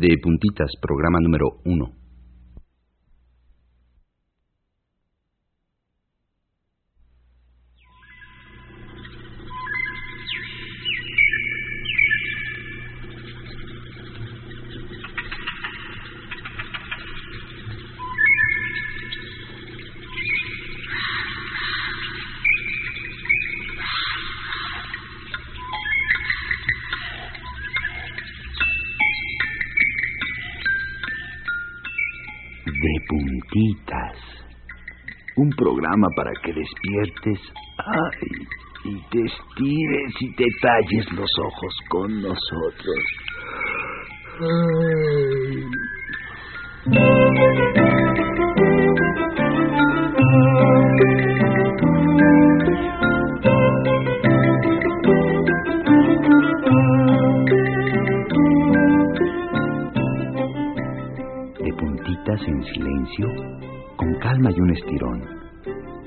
de puntitas, programa número 1. Despiertes ay, y te estires y te talles los ojos con nosotros. De puntitas en silencio, con calma y un estirón,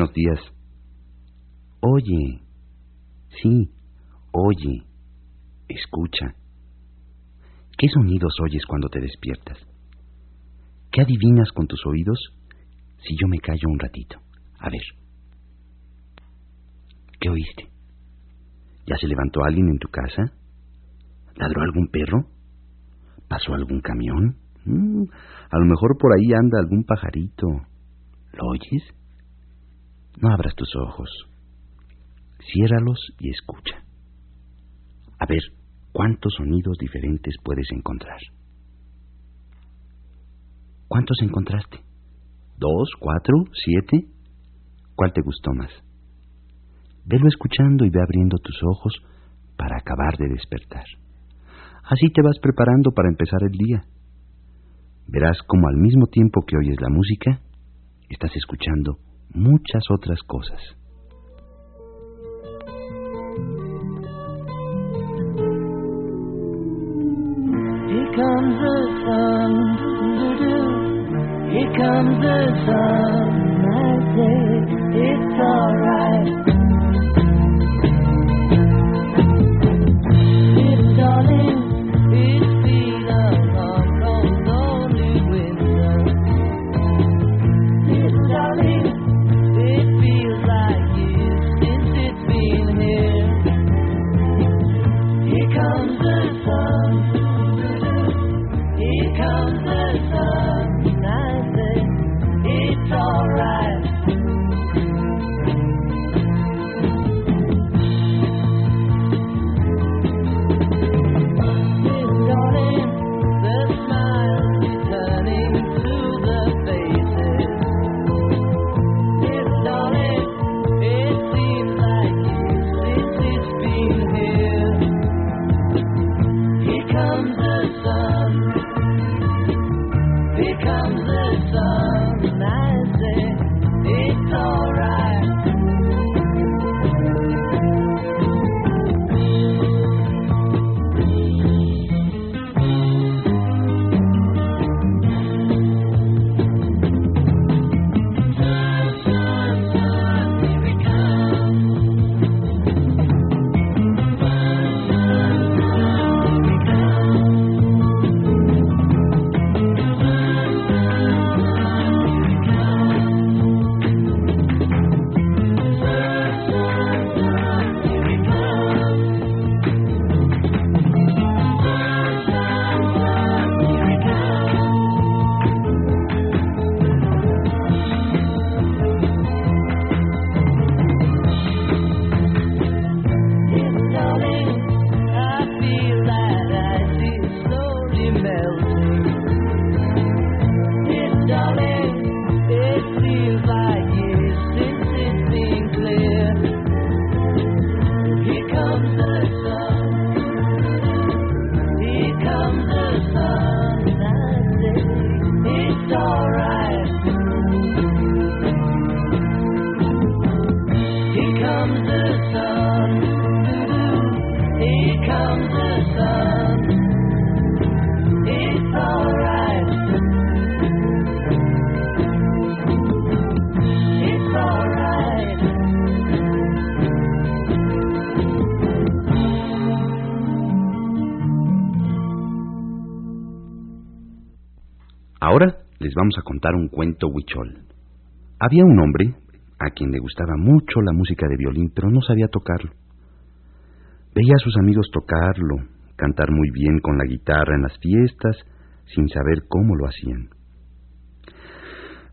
Buenos días. Oye, sí, oye, escucha. ¿Qué sonidos oyes cuando te despiertas? ¿Qué adivinas con tus oídos si yo me callo un ratito? A ver. ¿Qué oíste? ¿Ya se levantó alguien en tu casa? ¿Ladró algún perro? ¿Pasó algún camión? Mm, a lo mejor por ahí anda algún pajarito. ¿Lo oyes? No abras tus ojos. Ciérralos y escucha. A ver, ¿cuántos sonidos diferentes puedes encontrar? ¿Cuántos encontraste? ¿Dos, cuatro, siete? ¿Cuál te gustó más? Velo escuchando y ve abriendo tus ojos para acabar de despertar. Así te vas preparando para empezar el día. Verás como al mismo tiempo que oyes la música, estás escuchando muchas otras cosas. Vamos a contar un cuento huichol. Había un hombre a quien le gustaba mucho la música de violín, pero no sabía tocarlo. Veía a sus amigos tocarlo, cantar muy bien con la guitarra en las fiestas, sin saber cómo lo hacían.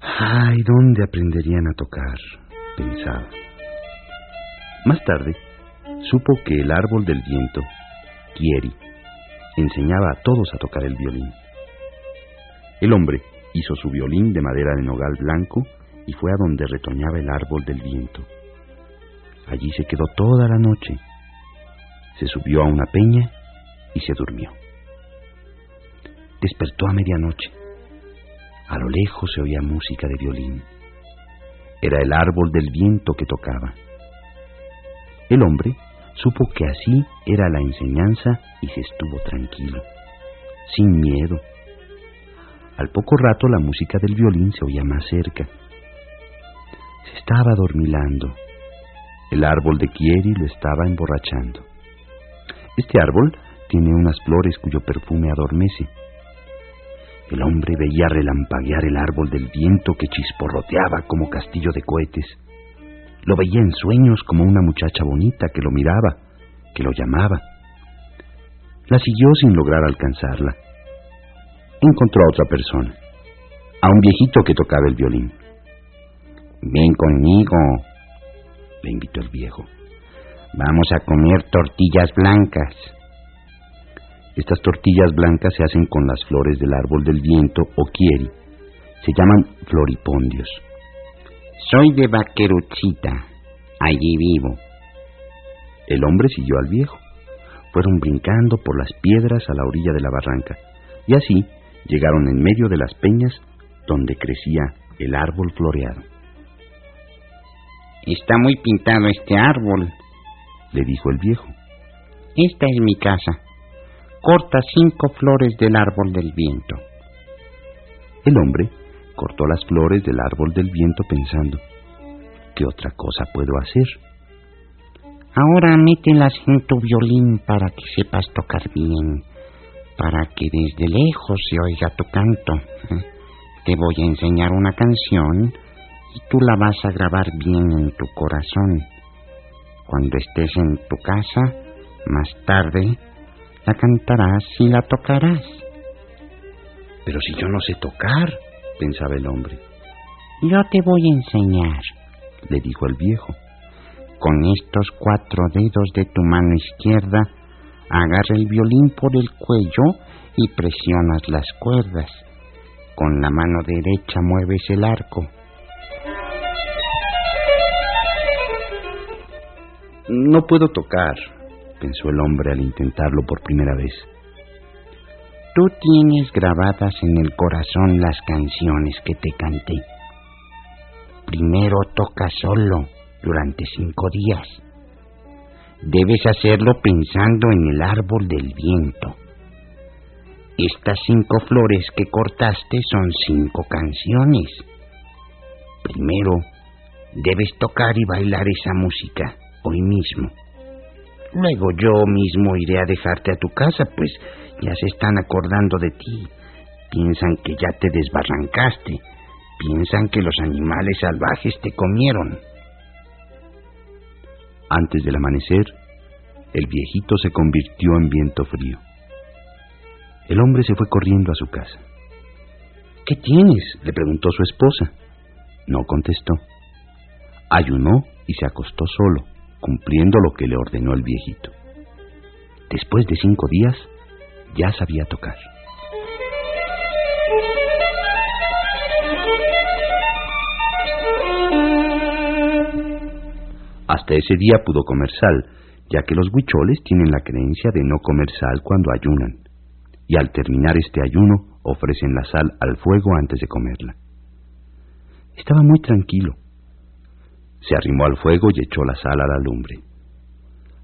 Ay, ¿dónde aprenderían a tocar? pensaba. Más tarde, supo que el árbol del viento, Kieri, enseñaba a todos a tocar el violín. El hombre hizo su violín de madera de nogal blanco y fue a donde retoñaba el árbol del viento. Allí se quedó toda la noche. Se subió a una peña y se durmió. Despertó a medianoche. A lo lejos se oía música de violín. Era el árbol del viento que tocaba. El hombre supo que así era la enseñanza y se estuvo tranquilo, sin miedo. Al poco rato la música del violín se oía más cerca. Se estaba dormilando. El árbol de Kieri lo estaba emborrachando. Este árbol tiene unas flores cuyo perfume adormece. El hombre veía relampaguear el árbol del viento que chisporroteaba como castillo de cohetes. Lo veía en sueños como una muchacha bonita que lo miraba, que lo llamaba. La siguió sin lograr alcanzarla. Encontró a otra persona, a un viejito que tocaba el violín. Ven conmigo, le invitó el viejo. Vamos a comer tortillas blancas. Estas tortillas blancas se hacen con las flores del árbol del viento o quieri. Se llaman floripondios. Soy de Vaqueruchita. Allí vivo. El hombre siguió al viejo. Fueron brincando por las piedras a la orilla de la barranca y así llegaron en medio de las peñas donde crecía el árbol floreado. Está muy pintado este árbol, le dijo el viejo. Esta es mi casa. Corta cinco flores del árbol del viento. El hombre cortó las flores del árbol del viento pensando, ¿qué otra cosa puedo hacer? Ahora mételas en tu violín para que sepas tocar bien, para que desde lejos se oiga tu canto. Te voy a enseñar una canción y tú la vas a grabar bien en tu corazón. Cuando estés en tu casa, más tarde, la cantarás y la tocarás. Pero si yo no sé tocar, pensaba el hombre. Yo te voy a enseñar, le dijo el viejo. Con estos cuatro dedos de tu mano izquierda, agarra el violín por el cuello y presionas las cuerdas. Con la mano derecha mueves el arco. No puedo tocar, pensó el hombre al intentarlo por primera vez. Tú tienes grabadas en el corazón las canciones que te canté. Primero toca solo durante cinco días. Debes hacerlo pensando en el árbol del viento. Estas cinco flores que cortaste son cinco canciones. Primero, debes tocar y bailar esa música hoy mismo. Luego yo mismo iré a dejarte a tu casa, pues ya se están acordando de ti. Piensan que ya te desbarrancaste. Piensan que los animales salvajes te comieron. Antes del amanecer, el viejito se convirtió en viento frío. El hombre se fue corriendo a su casa. ¿Qué tienes? le preguntó su esposa. No contestó. Ayunó y se acostó solo, cumpliendo lo que le ordenó el viejito. Después de cinco días, ya sabía tocar. Hasta ese día pudo comer sal, ya que los huicholes tienen la creencia de no comer sal cuando ayunan, y al terminar este ayuno ofrecen la sal al fuego antes de comerla. Estaba muy tranquilo. Se arrimó al fuego y echó la sal a la lumbre.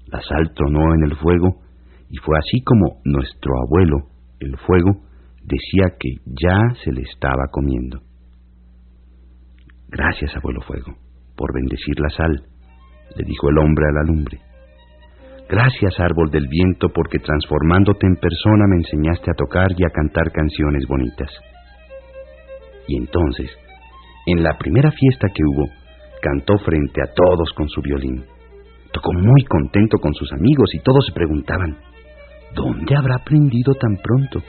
La sal tronó en el fuego y fue así como nuestro abuelo, el fuego, decía que ya se le estaba comiendo. Gracias, abuelo fuego, por bendecir la sal, le dijo el hombre a la lumbre. Gracias, árbol del viento, porque transformándote en persona me enseñaste a tocar y a cantar canciones bonitas. Y entonces, en la primera fiesta que hubo, cantó frente a todos con su violín. Tocó muy contento con sus amigos y todos se preguntaban, ¿dónde habrá aprendido tan pronto?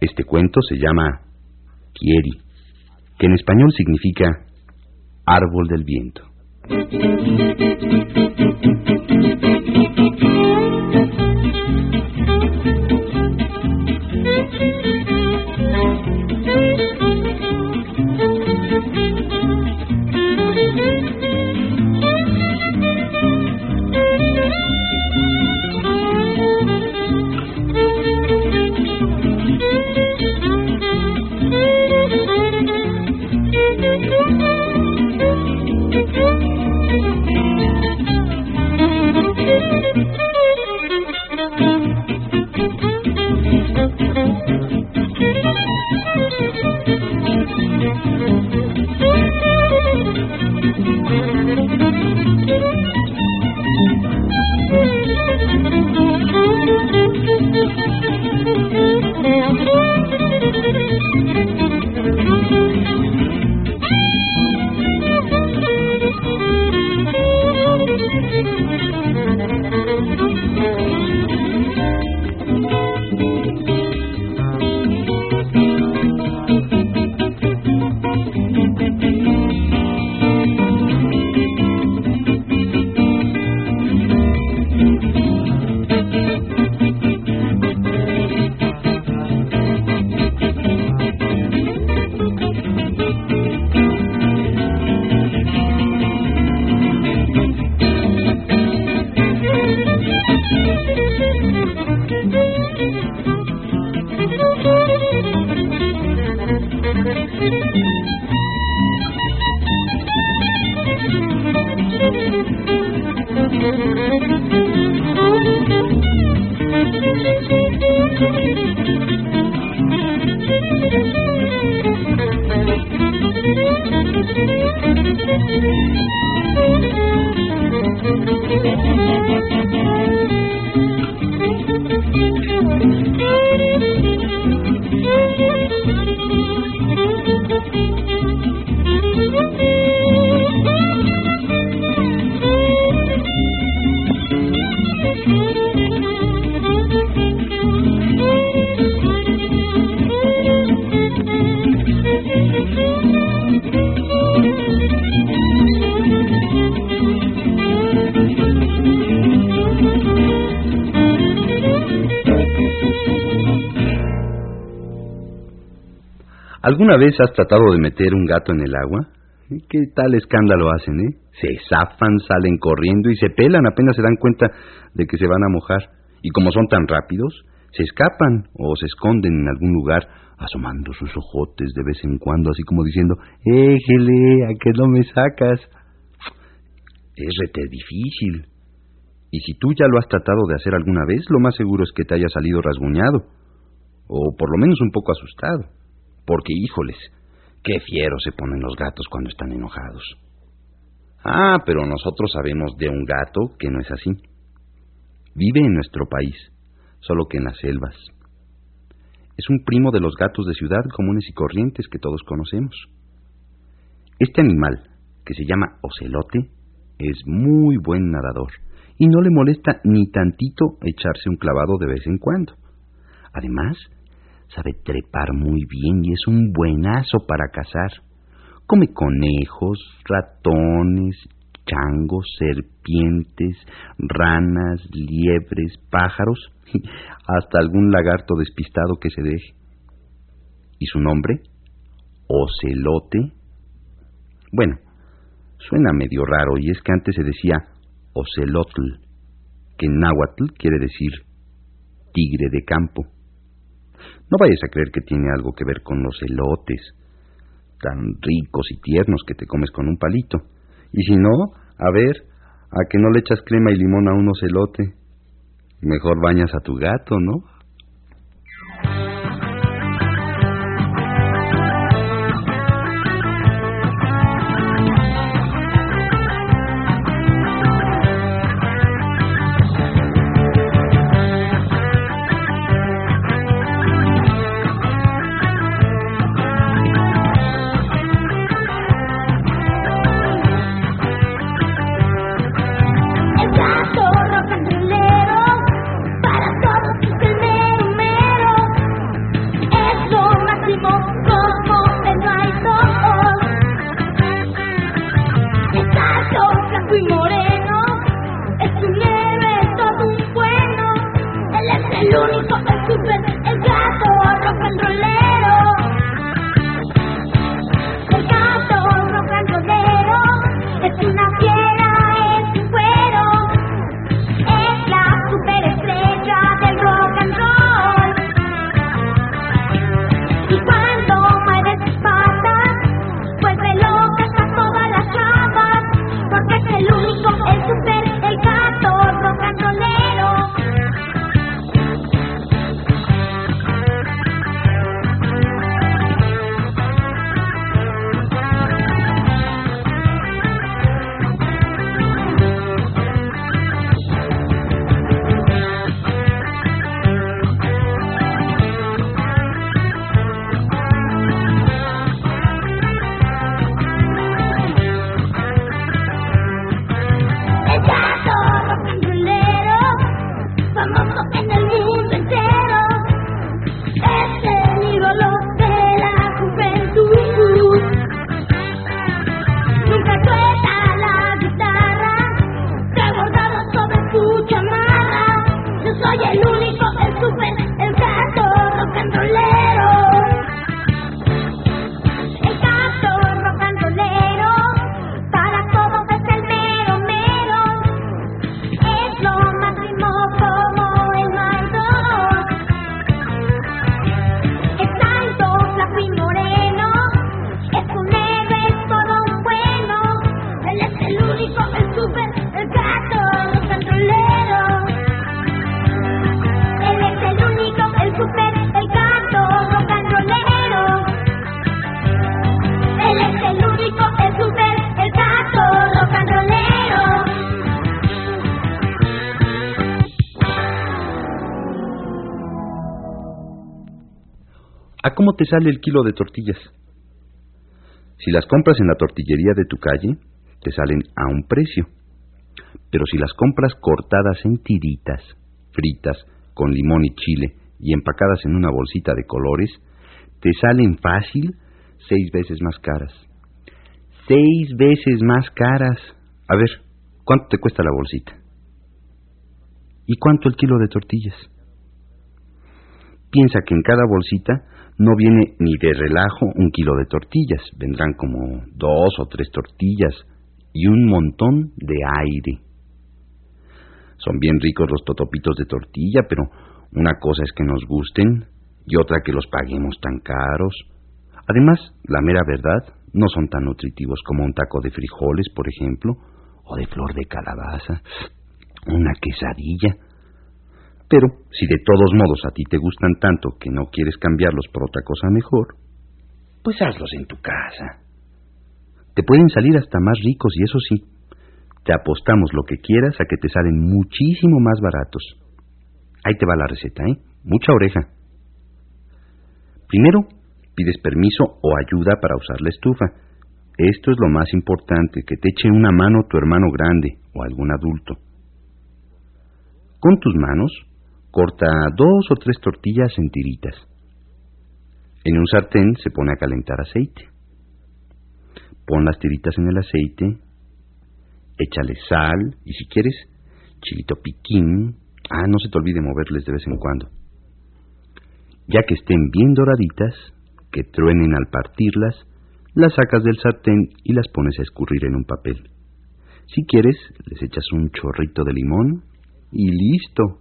Este cuento se llama Kieri, que en español significa árbol del viento. Thank you. ¿Alguna vez has tratado de meter un gato en el agua? ¿Qué tal escándalo hacen, eh? Se zafan, salen corriendo y se pelan apenas se dan cuenta de que se van a mojar. Y como son tan rápidos, se escapan o se esconden en algún lugar, asomando sus ojotes de vez en cuando, así como diciendo, ¡Éjele! ¿A qué no me sacas? Es rete difícil. Y si tú ya lo has tratado de hacer alguna vez, lo más seguro es que te haya salido rasguñado, o por lo menos un poco asustado porque híjoles, qué fieros se ponen los gatos cuando están enojados. Ah, pero nosotros sabemos de un gato que no es así. Vive en nuestro país, solo que en las selvas. Es un primo de los gatos de ciudad comunes y corrientes que todos conocemos. Este animal, que se llama ocelote, es muy buen nadador y no le molesta ni tantito echarse un clavado de vez en cuando. Además, sabe trepar muy bien y es un buenazo para cazar. Come conejos, ratones, changos, serpientes, ranas, liebres, pájaros, hasta algún lagarto despistado que se deje. ¿Y su nombre? Ocelote. Bueno, suena medio raro y es que antes se decía ocelotl, que en náhuatl quiere decir tigre de campo. No vayas a creer que tiene algo que ver con los elotes, tan ricos y tiernos que te comes con un palito. Y si no, a ver, a que no le echas crema y limón a un ocelote. Mejor bañas a tu gato, ¿no? Cómo te sale el kilo de tortillas. Si las compras en la tortillería de tu calle, te salen a un precio. Pero si las compras cortadas en tiritas, fritas, con limón y chile y empacadas en una bolsita de colores, te salen fácil seis veces más caras. Seis veces más caras. A ver, ¿cuánto te cuesta la bolsita? ¿Y cuánto el kilo de tortillas? Piensa que en cada bolsita no viene ni de relajo un kilo de tortillas, vendrán como dos o tres tortillas y un montón de aire. Son bien ricos los totopitos de tortilla, pero una cosa es que nos gusten y otra que los paguemos tan caros. Además, la mera verdad, no son tan nutritivos como un taco de frijoles, por ejemplo, o de flor de calabaza, una quesadilla. Pero si de todos modos a ti te gustan tanto que no quieres cambiarlos por otra cosa mejor, pues hazlos en tu casa. Te pueden salir hasta más ricos y eso sí, te apostamos lo que quieras a que te salen muchísimo más baratos. Ahí te va la receta, ¿eh? Mucha oreja. Primero, pides permiso o ayuda para usar la estufa. Esto es lo más importante, que te eche una mano tu hermano grande o algún adulto. Con tus manos, corta dos o tres tortillas en tiritas. En un sartén se pone a calentar aceite. Pon las tiritas en el aceite, échale sal y si quieres, chilito piquín. Ah, no se te olvide moverles de vez en cuando. Ya que estén bien doraditas, que truenen al partirlas, las sacas del sartén y las pones a escurrir en un papel. Si quieres, les echas un chorrito de limón y listo.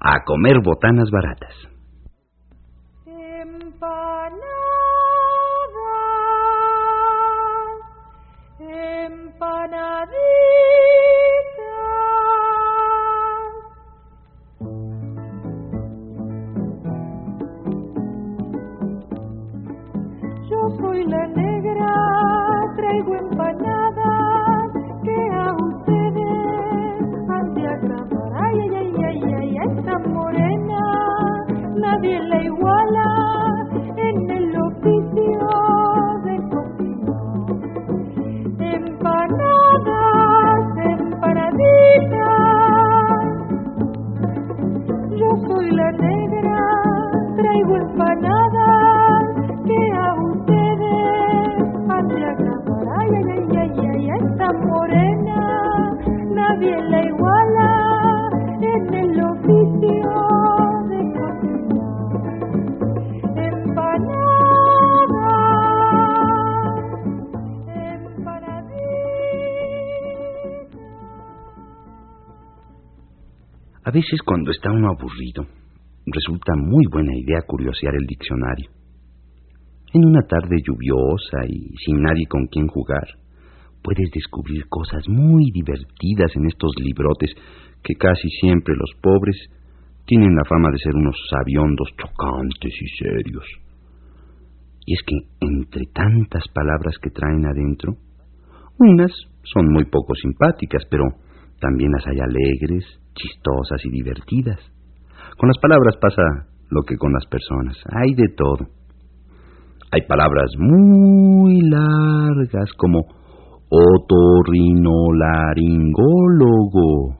A comer botanas baratas. Veces cuando está uno aburrido, resulta muy buena idea curiosear el diccionario. En una tarde lluviosa y sin nadie con quien jugar, puedes descubrir cosas muy divertidas en estos librotes que casi siempre los pobres tienen la fama de ser unos sabiondos chocantes y serios. Y es que entre tantas palabras que traen adentro, unas son muy poco simpáticas, pero también las hay alegres, chistosas y divertidas. Con las palabras pasa lo que con las personas, hay de todo. Hay palabras muy largas como otorrinolaringólogo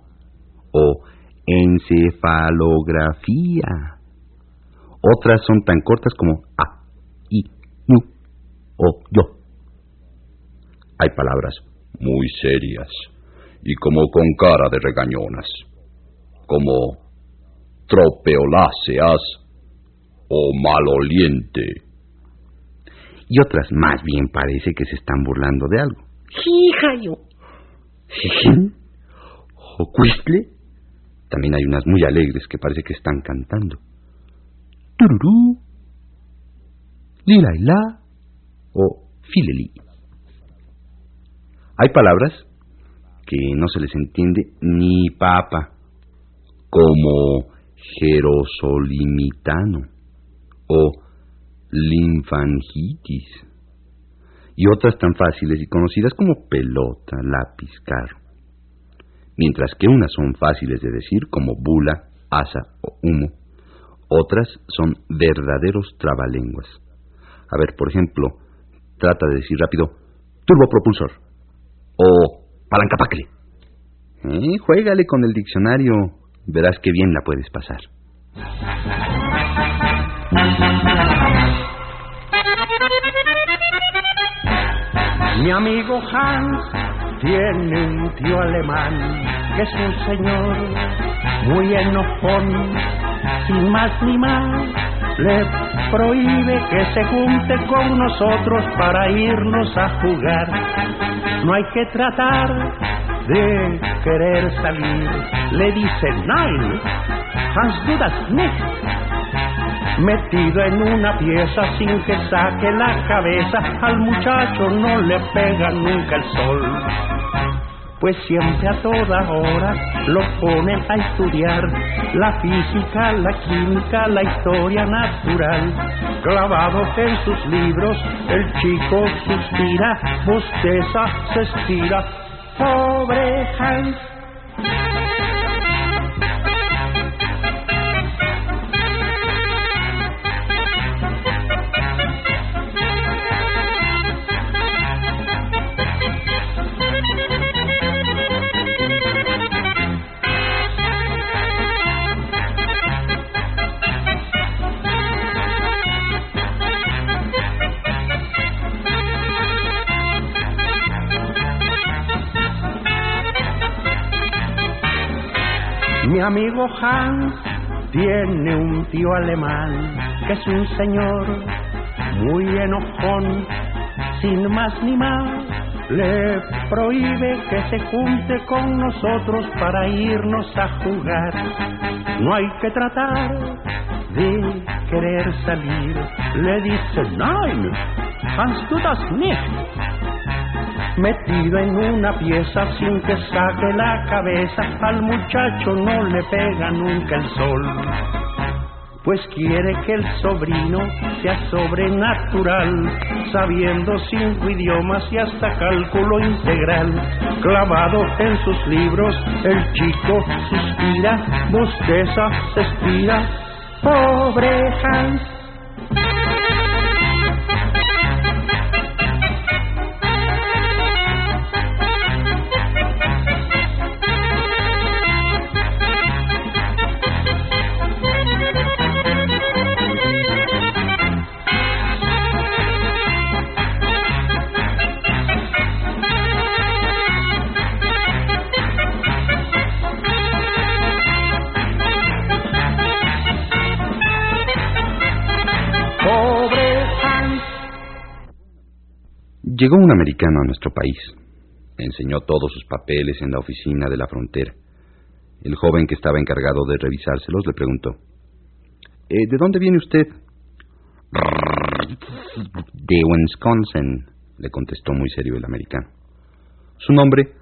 o encefalografía. Otras son tan cortas como a, i, nu o yo. Hay palabras muy serias y como con cara de regañonas, como tropeoláceas o maloliente. Y otras más bien parece que se están burlando de algo. ¡Hijayo! ¿O cuistle? También hay unas muy alegres que parece que están cantando. Tururú, lila y la, o fileli. Hay palabras que no se les entiende ni papa, como jerosolimitano o linfangitis, y otras tan fáciles y conocidas como pelota, lápiz, carro, mientras que unas son fáciles de decir como bula, asa o humo, Otras son verdaderos trabalenguas. A ver, por ejemplo, trata de decir rápido turbopropulsor o palancapacle. Eh, juégale con el diccionario, verás qué bien la puedes pasar. Mi amigo Hans tiene un tío alemán que es un señor muy enojón, sin más ni más. Le prohíbe que se junte con nosotros para irnos a jugar. No hay que tratar de querer salir. Le dice, nein, Hans du das nicht metido en una pieza sin que saque la cabeza, al muchacho no le pega nunca el sol. Pues siempre a toda hora lo ponen a estudiar la física, la química, la historia natural. Clavado en sus libros, el chico suspira, bosteza, se estira. Pobre Hans, amigo Hans tiene un tío alemán que es un señor muy enojón, sin más ni más. Le prohíbe que se junte con nosotros para irnos a jugar. No hay que tratar de querer salir. Le dice, nein, Hans du das nicht metido en una pieza sin que saque la cabeza, al muchacho no le pega nunca el sol. Pues quiere que el sobrino sea sobrenatural, sabiendo cinco idiomas y hasta cálculo integral. Clavado en sus libros, el chico suspira, bosteza, se estira. Pobre Hans, Llegó un americano a nuestro país. Enseñó todos sus papeles en la oficina de la frontera. El joven que estaba encargado de revisárselos le preguntó, "Eh, ¿De dónde viene usted? De Wisconsin, le contestó muy serio el americano. ¿Su nombre?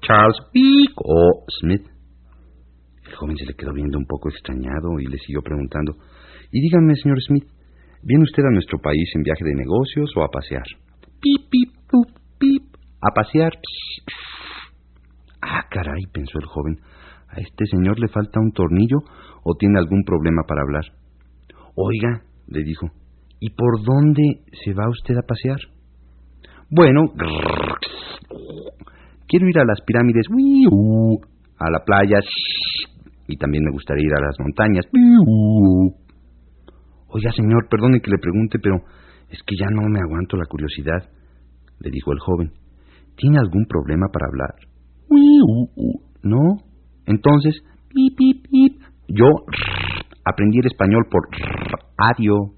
Charles Peak o Smith. El joven se le quedó viendo un poco extrañado y le siguió preguntando, y dígame, señor Smith, ¿viene usted a nuestro país en viaje de negocios o a pasear? Pip, pip, pup, pip. A pasear. Pss, pss. Ah, caray, pensó el joven. ¿A este señor le falta un tornillo o tiene algún problema para hablar? Oiga, le dijo, ¿y por dónde se va usted a pasear? Bueno, quiero ir a las pirámides, a la playa, y también me gustaría ir a las montañas. Oiga, señor, perdone que le pregunte, pero es que ya no me aguanto la curiosidad, le dijo el joven. ¿Tiene algún problema para hablar? ¿No? Entonces. Yo aprendí el español por radio.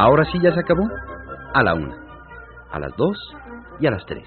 Ahora sí ya se acabó. A la una, a las dos y a las tres.